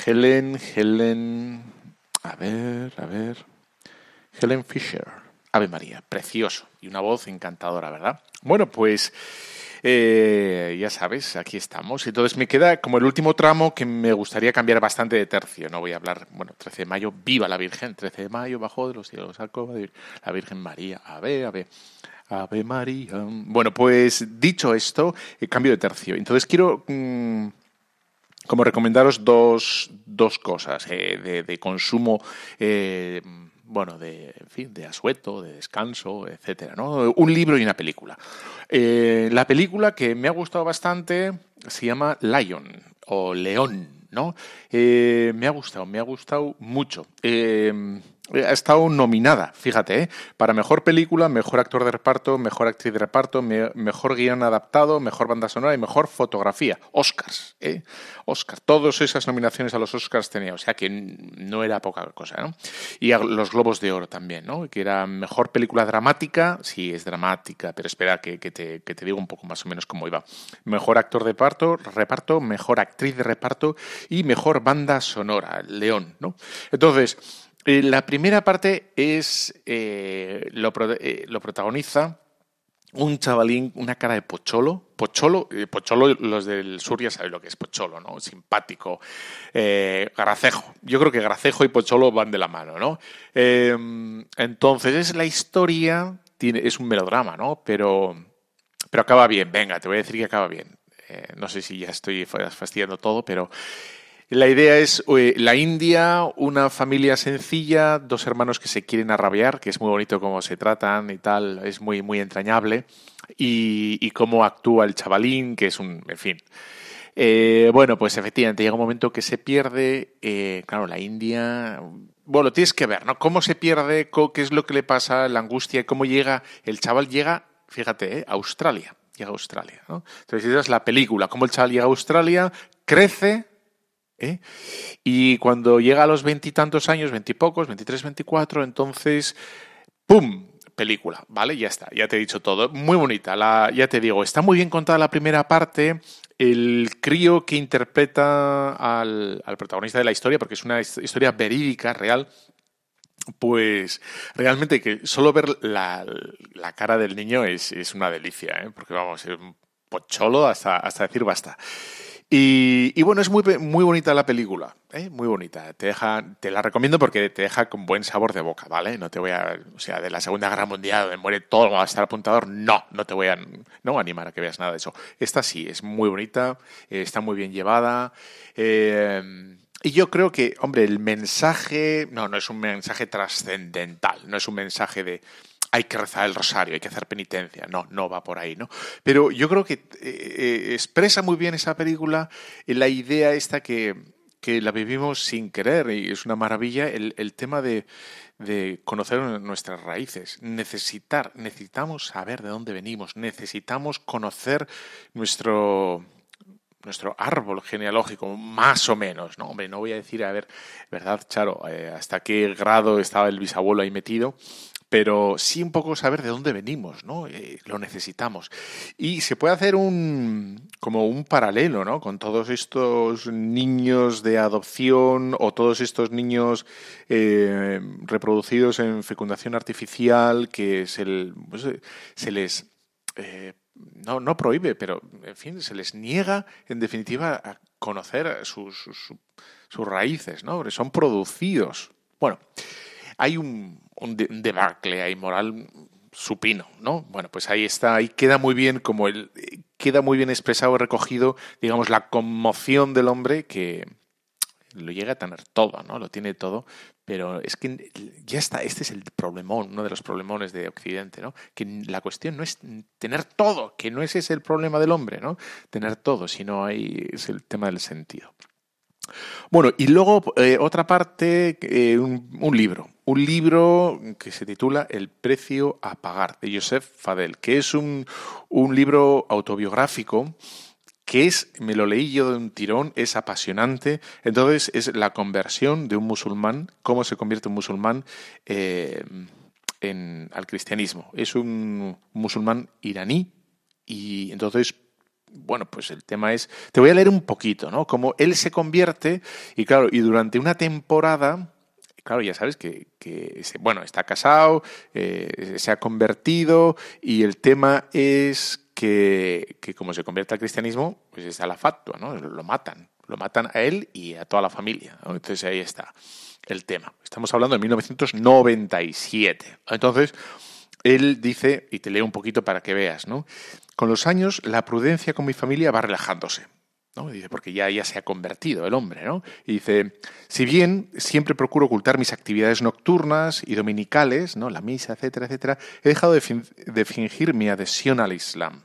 [SPEAKER 1] Helen, Helen... A ver, a ver. Helen Fisher. Ave María, precioso. Y una voz encantadora, ¿verdad? Bueno, pues eh, ya sabes, aquí estamos. Entonces me queda como el último tramo que me gustaría cambiar bastante de tercio. No voy a hablar, bueno, 13 de mayo, viva la Virgen. 13 de mayo, bajo de los cielos, de la Virgen María. Ave, ave. Ave María. Bueno, pues dicho esto, eh, cambio de tercio. Entonces quiero... Mmm, como recomendaros dos, dos cosas eh, de, consumo, eh, bueno, de, en fin, de asueto, de descanso, etcétera, ¿no? Un libro y una película. Eh, la película que me ha gustado bastante se llama Lion o León, ¿no? me ha gustado, me ha gustado mucho ha estado nominada, fíjate, ¿eh? para mejor película, mejor actor de reparto, mejor actriz de reparto, mejor guion adaptado, mejor banda sonora y mejor fotografía. Oscars, ¿eh? Oscar. Todas esas nominaciones a los Oscars tenía, o sea que no era poca cosa, ¿no? Y a los Globos de Oro también, ¿no? Que era mejor película dramática, sí, es dramática, pero espera que, te, que te digo un poco más o menos cómo iba. Mejor actor de reparto, reparto, mejor actriz de reparto y mejor banda sonora, León, ¿no? Entonces, eh, la primera parte es, eh, lo, eh, lo, protagoniza un chavalín, una cara de pocholo. Pocholo, pocholo, los del sur ya saben lo que es pocholo, ¿no? Simpático. gracejo. Yo creo que gracejo y pocholo van de la mano, ¿no? entonces, es la historia, es un melodrama, ¿no? Pero, pero acaba bien. Venga, te voy a decir que acaba bien. no sé si ya estoy fastidiando todo, pero la idea es la India, una familia sencilla, dos hermanos que se quieren arrabiar, que es muy bonito cómo se tratan y tal, es muy, muy entrañable, y, cómo actúa el chavalín, que es un, en fin. Eh, bueno, pues efectivamente llega un momento que se pierde, eh, claro, la India, bueno, tienes que ver, ¿no? Cómo se pierde, qué es lo que le pasa, la angustia, cómo llega, el chaval llega, fíjate, eh, a Australia, llega a Australia, ¿no? Entonces, esa es la película, cómo el chaval llega a Australia, crece, ¿eh? Y cuando llega a los veintitantos años, veintipocos, veintitrés, veinticuatro, entonces, ¡pum! Película, ¿vale? Ya está, ya te he dicho todo. Muy bonita, la, ya te digo, está muy bien contada la primera parte. El crío que interpreta al, protagonista de la historia, porque es una historia verídica, real, pues realmente que solo ver la, cara del niño es, una delicia, ¿eh? porque vamos, es un pocholo hasta decir basta. Y, bueno, es muy, muy bonita la película, ¿eh? muy bonita. Te, deja, te la recomiendo porque te deja con buen sabor de boca, ¿vale? No te voy a, o sea, de la Segunda Guerra Mundial, donde muere todo hasta el apuntador, no, no te voy a no animar a que veas nada de eso. Esta sí, es muy bonita, eh, está muy bien llevada. Eh, y yo creo que, hombre, el mensaje, no, no es un mensaje trascendental, no es un mensaje de hay que rezar el rosario, hay que hacer penitencia. No, no va por ahí, ¿no? Pero yo creo que eh, eh, expresa muy bien esa película la idea esta que, que, la vivimos sin querer y es una maravilla el, el tema de, de conocer nuestras raíces, necesitar, necesitamos saber de dónde venimos, necesitamos conocer nuestro nuestro árbol genealógico, más o menos, ¿no? No voy a decir, a ver, ¿verdad, Charo? Eh, ¿Hasta qué grado estaba el bisabuelo ahí metido? Pero sí un poco saber de dónde venimos, ¿no? Eh, lo necesitamos. Y se puede hacer un como un paralelo, ¿no? Con todos estos niños de adopción o todos estos niños eh, reproducidos en fecundación artificial que se, pues, se les eh, no, no prohíbe, pero en fin, se les niega en definitiva a conocer sus, sus, sus raíces, ¿no? Porque son producidos. Bueno, hay un, un, debacle ahí moral supino, ¿no? Bueno, pues ahí está, ahí queda muy bien como el queda muy bien expresado y recogido, digamos, la conmoción del hombre que lo llega a tener todo, ¿no? Lo tiene todo, pero es que ya está, este es el problemón, uno de los problemones de Occidente, ¿no? Que la cuestión no es tener todo, que no ese es el problema del hombre, ¿no? Tener todo, sino ahí es el tema del sentido. Bueno, y luego eh, otra parte, eh, un, libro. Un libro que se titula El precio a pagar, de Joseph Fadel, que es un, un libro autobiográfico que es, me lo leí yo de un tirón, es apasionante. Entonces es la conversión de un musulmán, cómo se convierte un musulmán eh, en, al cristianismo. Es un musulmán iraní y entonces bueno, pues el tema es, te voy a leer un poquito, ¿no? Como él se convierte y claro, y durante una temporada, claro, ya sabes que, que bueno, está casado, eh, se ha convertido y el tema es que, que, como se convierte al cristianismo, pues está la fatua, ¿no? Lo matan, lo matan a él y a toda la familia. Entonces ahí está el tema. Estamos hablando de 1997. Entonces, él dice, y te leo un poquito para que veas, ¿no? Con los años, la prudencia con mi familia va relajándose. ¿no? Dice, porque ya, ya se ha convertido el hombre, ¿no? Y dice, si bien siempre procuro ocultar mis actividades nocturnas y dominicales, ¿no? La misa, etcétera, etcétera, he dejado de, fingir mi adhesión al Islam.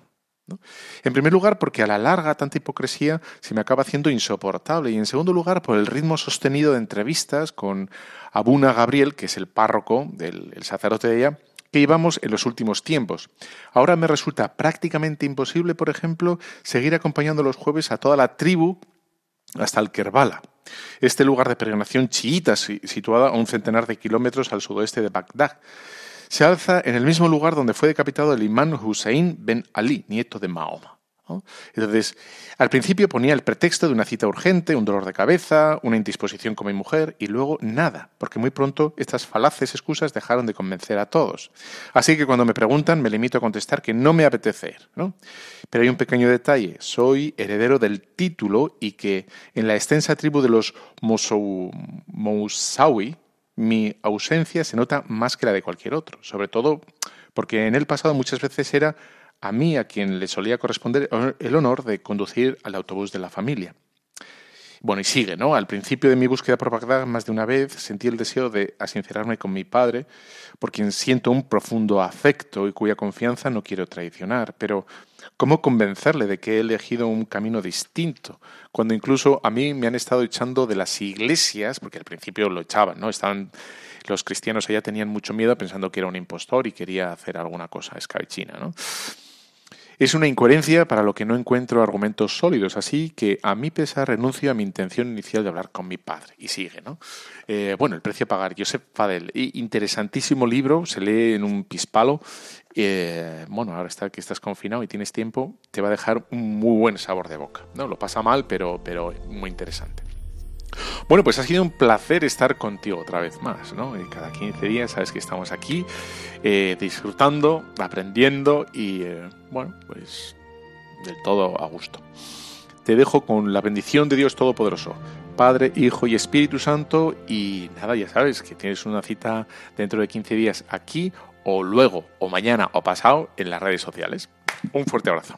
[SPEAKER 1] En primer lugar, porque a la larga tanta hipocresía se me acaba haciendo insoportable. Y en segundo lugar, por el ritmo sostenido de entrevistas con Abuna Gabriel, que es el párroco, del, el sacerdote de ella, que llevamos en los últimos tiempos. Ahora me resulta prácticamente imposible, por ejemplo, seguir acompañando los jueves a toda la tribu hasta el Kerbala, este lugar de peregrinación chiita situado a un centenar de kilómetros al sudoeste de Bagdad. Se alza en el mismo lugar donde fue decapitado el imán Hussein ben Ali, nieto de Mahoma. Entonces, al principio ponía el pretexto de una cita urgente, un dolor de cabeza, una indisposición con mi mujer y luego nada, porque muy pronto estas falaces excusas dejaron de convencer a todos. Así que cuando me preguntan me limito a contestar que no me apetece ir. ¿no? Pero hay un pequeño detalle, soy heredero del título y que en la extensa tribu de los Mousawi mi ausencia se nota más que la de cualquier otro, sobre todo porque en el pasado muchas veces era a mí a quien le solía corresponder el honor de conducir al autobús de la familia. Bueno, y sigue, ¿no? Al principio de mi búsqueda por Bagdad, más de una vez sentí el deseo de asincerarme con mi padre, por quien siento un profundo afecto y cuya confianza no quiero traicionar. Pero, ¿cómo convencerle de que he elegido un camino distinto? Cuando incluso a mí me han estado echando de las iglesias, porque al principio lo echaban, ¿no? Estaban los cristianos allá tenían mucho miedo pensando que era un impostor y quería hacer alguna cosa escabechina, ¿no? Es una incoherencia para lo que no encuentro argumentos sólidos, así que a mi pesar renuncio a mi intención inicial de hablar con mi padre. Y sigue, ¿no? Eh, bueno, el precio a pagar. Joseph Fadel, interesantísimo libro, se lee en un pispalo. Eh, bueno, ahora está que estás confinado y tienes tiempo, te va a dejar un muy buen sabor de boca. ¿no? Lo pasa mal, pero, pero muy interesante. Bueno, pues ha sido un placer estar contigo otra vez más, ¿no? Cada 15 días sabes que estamos aquí eh, disfrutando, aprendiendo y, eh, bueno, pues del todo a gusto. Te dejo con la bendición de Dios Todopoderoso, Padre, Hijo y Espíritu Santo y nada, ya sabes que tienes una cita dentro de 15 días aquí o luego o mañana o pasado en las redes sociales. Un fuerte abrazo.